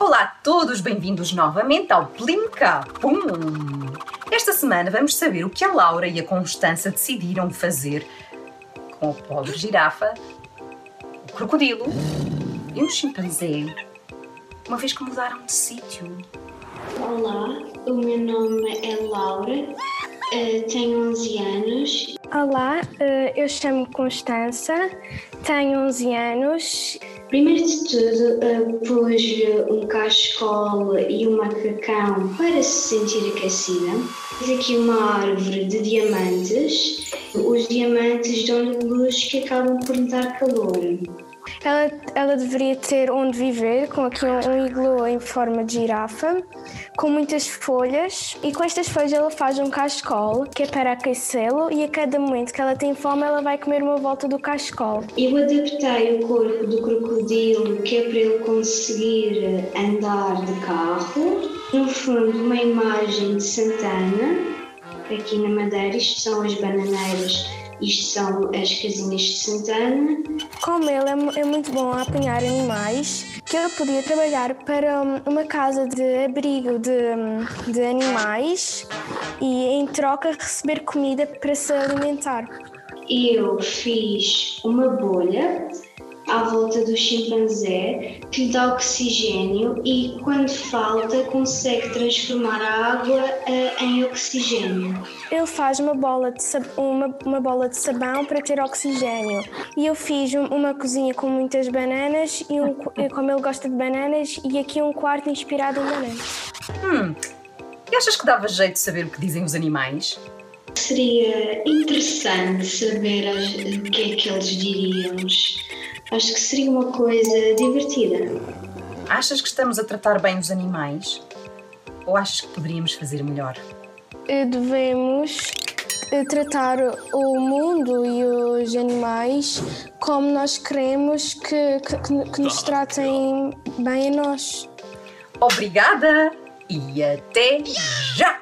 Olá a todos, bem-vindos novamente ao Plimca. Pum! Esta semana vamos saber o que a Laura e a Constança decidiram fazer com a pobre girafa, o crocodilo e um chimpanzé, uma vez que mudaram de sítio. Olá, o meu nome é Laura, tenho 11 anos. Olá, eh, eu chamo Constança, tenho 11 anos. Primeiro de tudo, eh, pus um cachecol e um macacão para se sentir aquecida. Fiz aqui uma árvore de diamantes. Os diamantes dão-lhe luz que acabam por lhe dar calor. Ela, ela deveria ter onde viver, com aqui um, um iglu em forma de girafa, com muitas folhas, e com estas folhas ela faz um cachecol, que é para aquecê-lo, e a cada momento que ela tem fome, ela vai comer uma volta do cachecol. Eu adaptei o corpo do crocodilo, que é para ele conseguir andar de carro. No fundo, uma imagem de Santana, aqui na Madeira, isto são as bananeiras isto são as casinhas de Santana. Como ele é, é muito bom a apanhar animais, que ele podia trabalhar para hum, uma casa de abrigo de, hum, de animais e em troca receber comida para se alimentar. Eu fiz uma bolha à volta do chimpanzé que lhe dá oxigênio e, quando falta, consegue transformar a água eh, em oxigênio. Ele faz uma bola, de sab- uma, uma bola de sabão para ter oxigênio. E eu fiz um- uma cozinha com muitas bananas, e um, qu- e como ele gosta de bananas, e aqui um quarto inspirado em bananas. Hum, e achas que dava jeito de saber o que dizem os animais? Seria interessante saber o que é que eles diriam. Acho que seria uma coisa divertida. Achas que estamos a tratar bem os animais? Ou achas que poderíamos fazer melhor? Eh, Devemos eh, tratar o mundo e os animais como nós queremos que, que, que- que nos tratem bem a nós. Obrigada e até já!